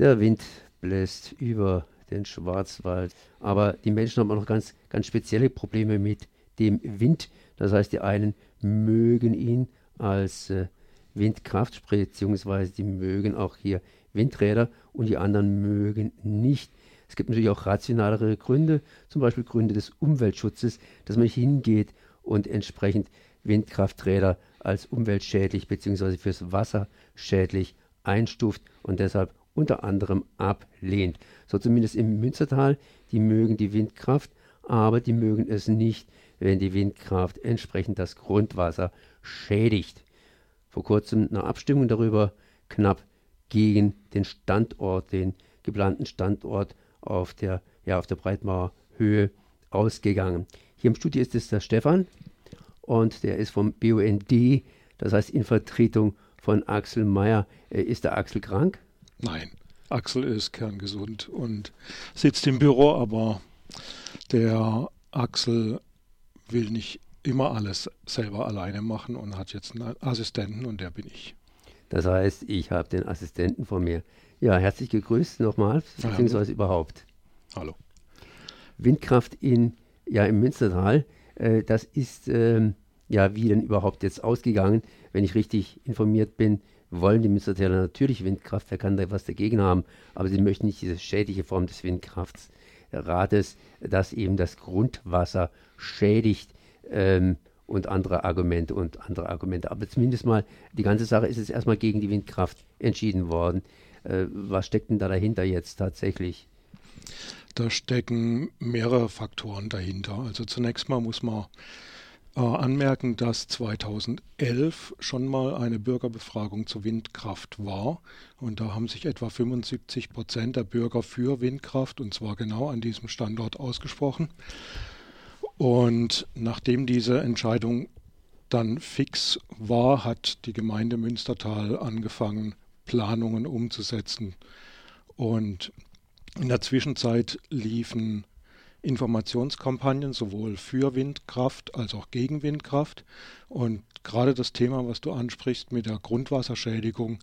Der Wind bläst über den Schwarzwald. Aber die Menschen haben auch noch ganz, ganz spezielle Probleme mit dem Wind. Das heißt, die einen mögen ihn als äh, Windkraft, beziehungsweise die mögen auch hier Windräder und die anderen mögen nicht. Es gibt natürlich auch rationalere Gründe, zum Beispiel Gründe des Umweltschutzes, dass man hingeht und entsprechend Windkrafträder als umweltschädlich bzw. fürs Wasser schädlich einstuft und deshalb unter anderem ablehnt. So zumindest im Münstertal, die mögen die Windkraft, aber die mögen es nicht, wenn die Windkraft entsprechend das Grundwasser schädigt. Vor kurzem eine Abstimmung darüber knapp gegen den Standort, den geplanten Standort auf der, ja, auf der Breitmauer Höhe ausgegangen. Hier im Studio ist es der Stefan und der ist vom BUND, das heißt in Vertretung von Axel Mayer. Äh, ist der Axel krank? Nein, Axel ist kerngesund und sitzt im Büro, aber der Axel will nicht immer alles selber alleine machen und hat jetzt einen Assistenten und der bin ich. Das heißt, ich habe den Assistenten von mir. Ja, herzlich gegrüßt nochmal, beziehungsweise ja, überhaupt. Hallo. Windkraft in, ja, im Münstertal, äh, das ist ähm, ja wie denn überhaupt jetzt ausgegangen? Wenn ich richtig informiert bin, wollen die Münstertaler natürlich Windkraft, wer kann da was dagegen haben, aber sie möchten nicht diese schädliche Form des Windkraftsrates, das eben das Grundwasser schädigt. Ähm, und andere Argumente und andere Argumente. Aber zumindest mal, die ganze Sache ist jetzt erstmal gegen die Windkraft entschieden worden. Äh, was steckt denn da dahinter jetzt tatsächlich? Da stecken mehrere Faktoren dahinter. Also zunächst mal muss man anmerken, dass 2011 schon mal eine Bürgerbefragung zur Windkraft war. Und da haben sich etwa 75 Prozent der Bürger für Windkraft, und zwar genau an diesem Standort, ausgesprochen. Und nachdem diese Entscheidung dann fix war, hat die Gemeinde Münstertal angefangen, Planungen umzusetzen. Und in der Zwischenzeit liefen Informationskampagnen sowohl für Windkraft als auch gegen Windkraft. Und gerade das Thema, was du ansprichst mit der Grundwasserschädigung,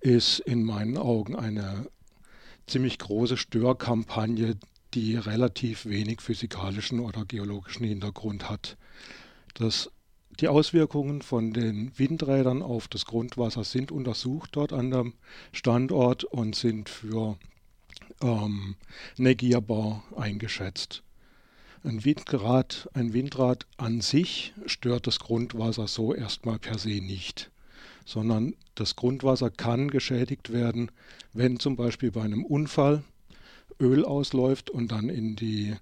ist in meinen Augen eine ziemlich große Störkampagne, die relativ wenig physikalischen oder geologischen Hintergrund hat. Das, die Auswirkungen von den Windrädern auf das Grundwasser sind untersucht dort an dem Standort und sind für ähm, negierbar eingeschätzt. Ein Windrad, ein Windrad an sich stört das Grundwasser so erstmal per se nicht, sondern das Grundwasser kann geschädigt werden, wenn zum Beispiel bei einem Unfall Öl ausläuft und dann in die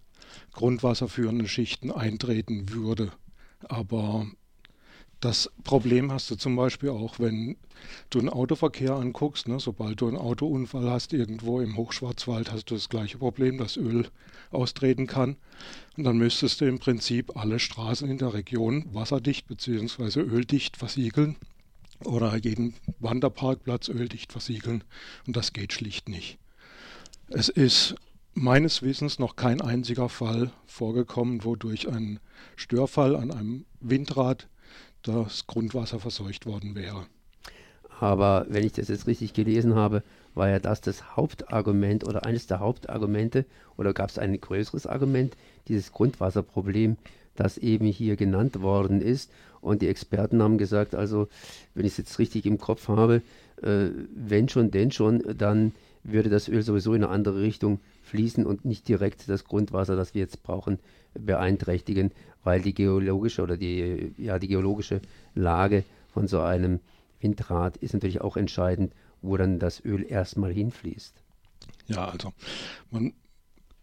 grundwasserführenden Schichten eintreten würde. Aber das Problem hast du zum Beispiel auch, wenn du einen Autoverkehr anguckst. Ne? Sobald du einen Autounfall hast, irgendwo im Hochschwarzwald, hast du das gleiche Problem, dass Öl austreten kann. Und dann müsstest du im Prinzip alle Straßen in der Region wasserdicht bzw. öldicht versiegeln oder jeden Wanderparkplatz öldicht versiegeln. Und das geht schlicht nicht. Es ist meines Wissens noch kein einziger Fall vorgekommen, wo durch einen Störfall an einem Windrad das Grundwasser verseucht worden wäre. Aber wenn ich das jetzt richtig gelesen habe, war ja das das Hauptargument oder eines der Hauptargumente oder gab es ein größeres Argument, dieses Grundwasserproblem, das eben hier genannt worden ist. Und die Experten haben gesagt, also wenn ich es jetzt richtig im Kopf habe, äh, wenn schon, denn schon, dann würde das Öl sowieso in eine andere Richtung fließen und nicht direkt das Grundwasser, das wir jetzt brauchen, beeinträchtigen, weil die geologische oder die, ja, die geologische Lage von so einem Windrad ist natürlich auch entscheidend, wo dann das Öl erstmal hinfließt. Ja, also man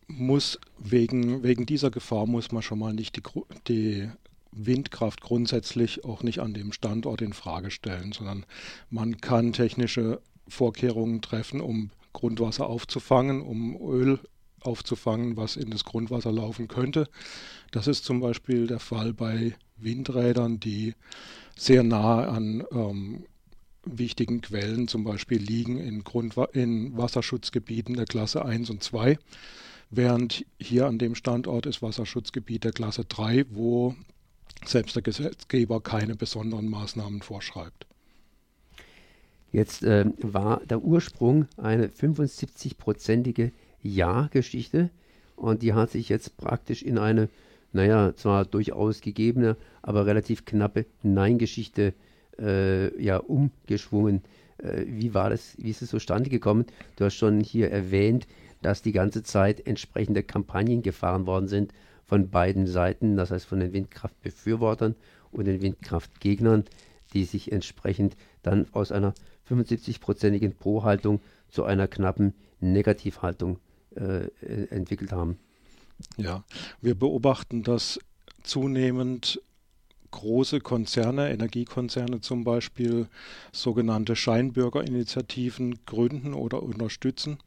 muss wegen, wegen dieser Gefahr muss man schon mal nicht die, die Windkraft grundsätzlich auch nicht an dem Standort in Frage stellen, sondern man kann technische Vorkehrungen treffen, um Grundwasser aufzufangen, um Öl aufzufangen, was in das Grundwasser laufen könnte. Das ist zum Beispiel der Fall bei Windrädern, die sehr nahe an ähm, wichtigen Quellen zum Beispiel liegen in, Grundwa in Wasserschutzgebieten der Klasse 1 und 2, während hier an dem Standort ist Wasserschutzgebiet der Klasse 3, wo selbst der Gesetzgeber keine besonderen Maßnahmen vorschreibt. Jetzt äh, war der Ursprung eine 75-prozentige Ja-Geschichte und die hat sich jetzt praktisch in eine, naja, zwar durchaus gegebene, aber relativ knappe Nein-Geschichte äh, ja, umgeschwungen. Äh, wie war das, wie ist es zustande gekommen? Du hast schon hier erwähnt, dass die ganze Zeit entsprechende Kampagnen gefahren worden sind von beiden Seiten, das heißt von den Windkraftbefürwortern und den Windkraftgegnern, die sich entsprechend dann aus einer 75-prozentigen Pro-Haltung zu einer knappen Negativhaltung äh, entwickelt haben. Ja, wir beobachten, dass zunehmend große Konzerne, Energiekonzerne zum Beispiel, sogenannte Scheinbürgerinitiativen gründen oder unterstützen.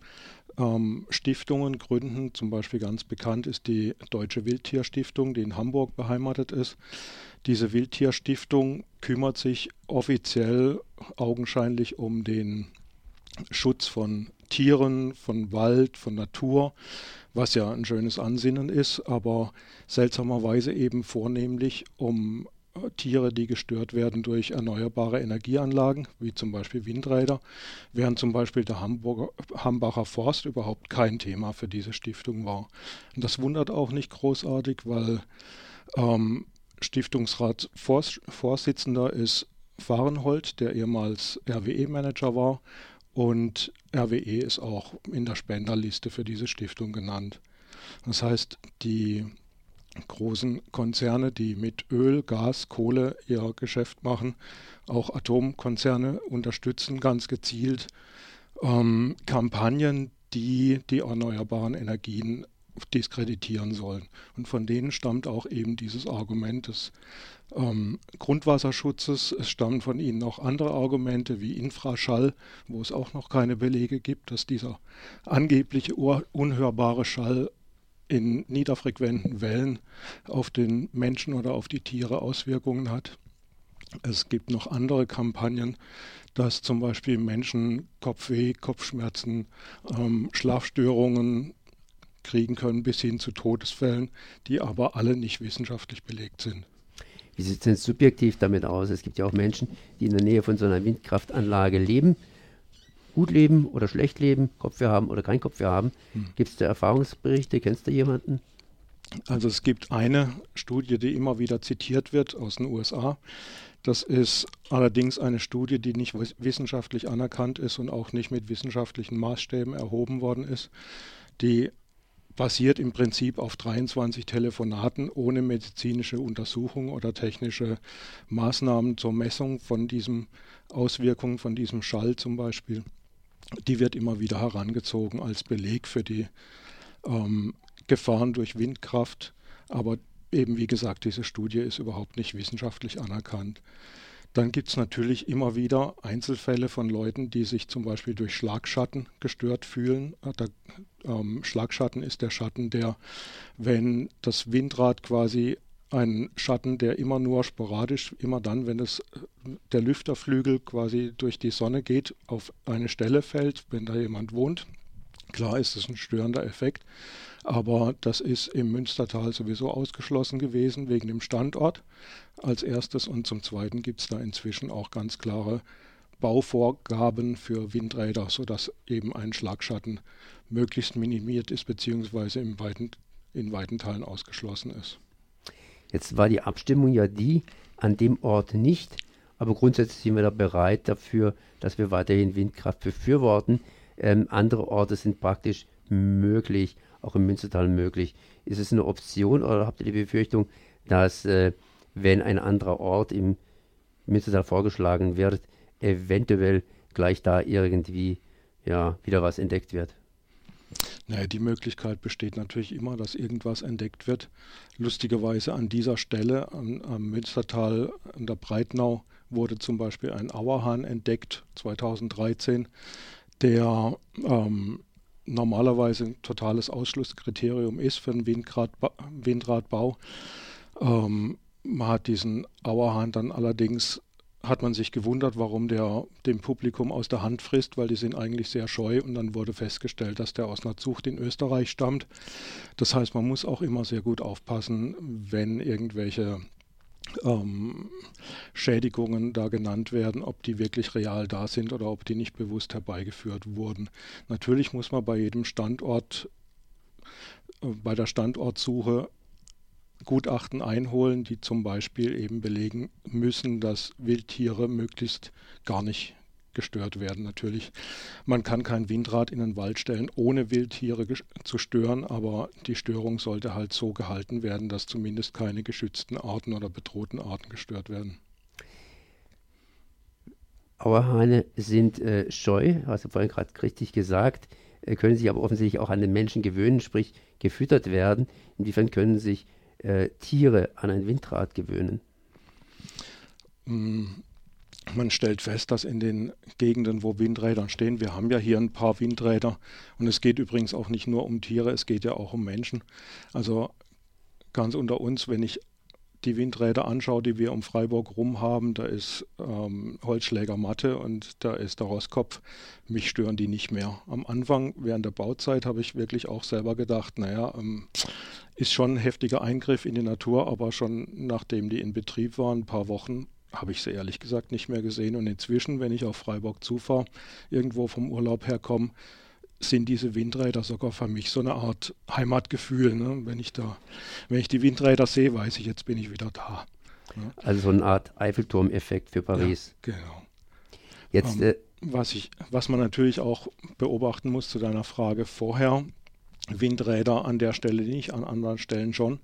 Ähm, Stiftungen gründen, zum Beispiel ganz bekannt ist die Deutsche Wildtierstiftung, die in Hamburg beheimatet ist. Diese Wildtierstiftung kümmert sich offiziell augenscheinlich um den Schutz von Tieren, von Wald, von Natur, was ja ein schönes Ansinnen ist, aber seltsamerweise eben vornehmlich um Tiere, die gestört werden durch erneuerbare Energieanlagen, wie zum Beispiel Windräder, während zum Beispiel der Hamburger, Hambacher Forst überhaupt kein Thema für diese Stiftung war. Und das wundert auch nicht großartig, weil ähm, Stiftungsratsvorsitzender ist Fahrenhold, der ehemals RWE-Manager war. Und RWE ist auch in der Spenderliste für diese Stiftung genannt. Das heißt, die großen Konzerne, die mit Öl, Gas, Kohle ihr Geschäft machen, auch Atomkonzerne unterstützen ganz gezielt ähm, Kampagnen, die die erneuerbaren Energien diskreditieren sollen. Und von denen stammt auch eben dieses Argument des ähm, Grundwasserschutzes. Es stammen von ihnen auch andere Argumente wie Infraschall, wo es auch noch keine Belege gibt, dass dieser angebliche unhörbare Schall in niederfrequenten Wellen auf den Menschen oder auf die Tiere Auswirkungen hat. Es gibt noch andere Kampagnen, dass zum Beispiel Menschen Kopfweh, Kopfschmerzen, ähm, Schlafstörungen, kriegen können, bis hin zu Todesfällen, die aber alle nicht wissenschaftlich belegt sind. Wie sieht es denn subjektiv damit aus? Es gibt ja auch Menschen, die in der Nähe von so einer Windkraftanlage leben, gut leben oder schlecht leben, Kopfweh haben oder kein Kopfweh haben. Hm. Gibt es da Erfahrungsberichte? Kennst du jemanden? Also es gibt eine Studie, die immer wieder zitiert wird aus den USA. Das ist allerdings eine Studie, die nicht wissenschaftlich anerkannt ist und auch nicht mit wissenschaftlichen Maßstäben erhoben worden ist. Die basiert im Prinzip auf 23 Telefonaten ohne medizinische Untersuchung oder technische Maßnahmen zur Messung von diesen Auswirkungen, von diesem Schall zum Beispiel. Die wird immer wieder herangezogen als Beleg für die ähm, Gefahren durch Windkraft. Aber eben wie gesagt, diese Studie ist überhaupt nicht wissenschaftlich anerkannt. Dann gibt es natürlich immer wieder Einzelfälle von Leuten, die sich zum Beispiel durch Schlagschatten gestört fühlen. Äh, der, ähm, Schlagschatten ist der Schatten, der, wenn das Windrad quasi ein Schatten, der immer nur sporadisch, immer dann, wenn es, der Lüfterflügel quasi durch die Sonne geht, auf eine Stelle fällt, wenn da jemand wohnt. Klar ist es ein störender Effekt. Aber das ist im Münstertal sowieso ausgeschlossen gewesen wegen dem Standort als erstes. Und zum Zweiten gibt es da inzwischen auch ganz klare Bauvorgaben für Windräder, sodass eben ein Schlagschatten möglichst minimiert ist, beziehungsweise in weiten, in weiten Teilen ausgeschlossen ist. Jetzt war die Abstimmung ja die, an dem Ort nicht, aber grundsätzlich sind wir da bereit dafür, dass wir weiterhin Windkraft befürworten. Ähm, andere Orte sind praktisch möglich auch im Münstertal möglich. Ist es eine Option oder habt ihr die Befürchtung, dass äh, wenn ein anderer Ort im Münstertal vorgeschlagen wird, eventuell gleich da irgendwie ja, wieder was entdeckt wird? Naja, die Möglichkeit besteht natürlich immer, dass irgendwas entdeckt wird. Lustigerweise an dieser Stelle am, am Münstertal, an der Breitnau, wurde zum Beispiel ein Auerhahn entdeckt, 2013, der ähm, normalerweise ein totales Ausschlusskriterium ist für einen Windradbau. Ähm, man hat diesen Auerhahn dann allerdings hat man sich gewundert, warum der dem Publikum aus der Hand frisst, weil die sind eigentlich sehr scheu und dann wurde festgestellt, dass der aus einer Zucht in Österreich stammt. Das heißt, man muss auch immer sehr gut aufpassen, wenn irgendwelche ähm, Schädigungen da genannt werden, ob die wirklich real da sind oder ob die nicht bewusst herbeigeführt wurden. Natürlich muss man bei jedem Standort, äh, bei der Standortsuche Gutachten einholen, die zum Beispiel eben belegen müssen, dass Wildtiere möglichst gar nicht gestört werden. Natürlich, man kann kein Windrad in den Wald stellen, ohne Wildtiere zu stören, aber die Störung sollte halt so gehalten werden, dass zumindest keine geschützten Arten oder bedrohten Arten gestört werden. Auerhahne sind äh, scheu, hast du vorhin gerade richtig gesagt, äh, können sich aber offensichtlich auch an den Menschen gewöhnen, sprich gefüttert werden. Inwiefern können sich äh, Tiere an ein Windrad gewöhnen? Mm, man stellt fest, dass in den Gegenden, wo Windräder stehen, wir haben ja hier ein paar Windräder und es geht übrigens auch nicht nur um Tiere, es geht ja auch um Menschen. Also ganz unter uns, wenn ich die Windräder anschaue, die wir um Freiburg rum haben, da ist ähm, Holzschlägermatte und da ist der Rosskopf. Mich stören die nicht mehr. Am Anfang, während der Bauzeit, habe ich wirklich auch selber gedacht, naja, ähm, ist schon ein heftiger Eingriff in die Natur, aber schon nachdem die in Betrieb waren, ein paar Wochen, habe ich sie ehrlich gesagt nicht mehr gesehen. Und inzwischen, wenn ich auf Freiburg zufahre, irgendwo vom Urlaub herkomme, sind diese Windräder sogar für mich so eine Art Heimatgefühl. Ne? Wenn ich da, wenn ich die Windräder sehe, weiß ich, jetzt bin ich wieder da. Ne? Also so eine Art Eiffelturm-Effekt für Paris. Ja, genau. Jetzt, ähm, äh, was, ich, was man natürlich auch beobachten muss zu deiner Frage vorher, Windräder an der Stelle nicht, an anderen Stellen schon,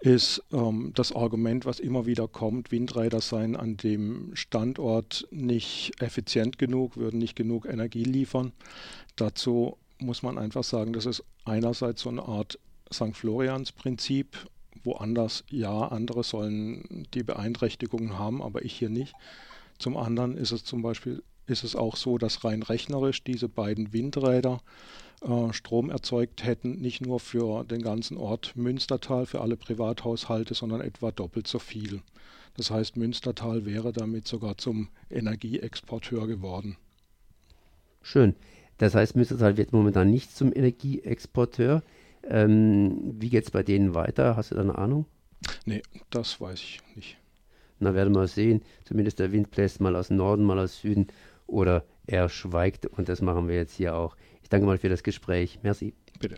ist ähm, das Argument, was immer wieder kommt, Windräder seien an dem Standort nicht effizient genug, würden nicht genug Energie liefern. Dazu muss man einfach sagen, das ist einerseits so eine Art St. Florians-Prinzip, woanders ja, andere sollen die Beeinträchtigungen haben, aber ich hier nicht. Zum anderen ist es zum Beispiel ist es auch so, dass rein rechnerisch diese beiden Windräder Strom erzeugt hätten, nicht nur für den ganzen Ort Münstertal, für alle Privathaushalte, sondern etwa doppelt so viel. Das heißt, Münstertal wäre damit sogar zum Energieexporteur geworden. Schön. Das heißt, Münstertal wird momentan nicht zum Energieexporteur. Ähm, wie geht es bei denen weiter? Hast du da eine Ahnung? Nee, das weiß ich nicht. Na, werden wir sehen. Zumindest der Wind bläst mal aus Norden, mal aus Süden oder er schweigt und das machen wir jetzt hier auch. Ich danke mal für das Gespräch. Merci. Bitte.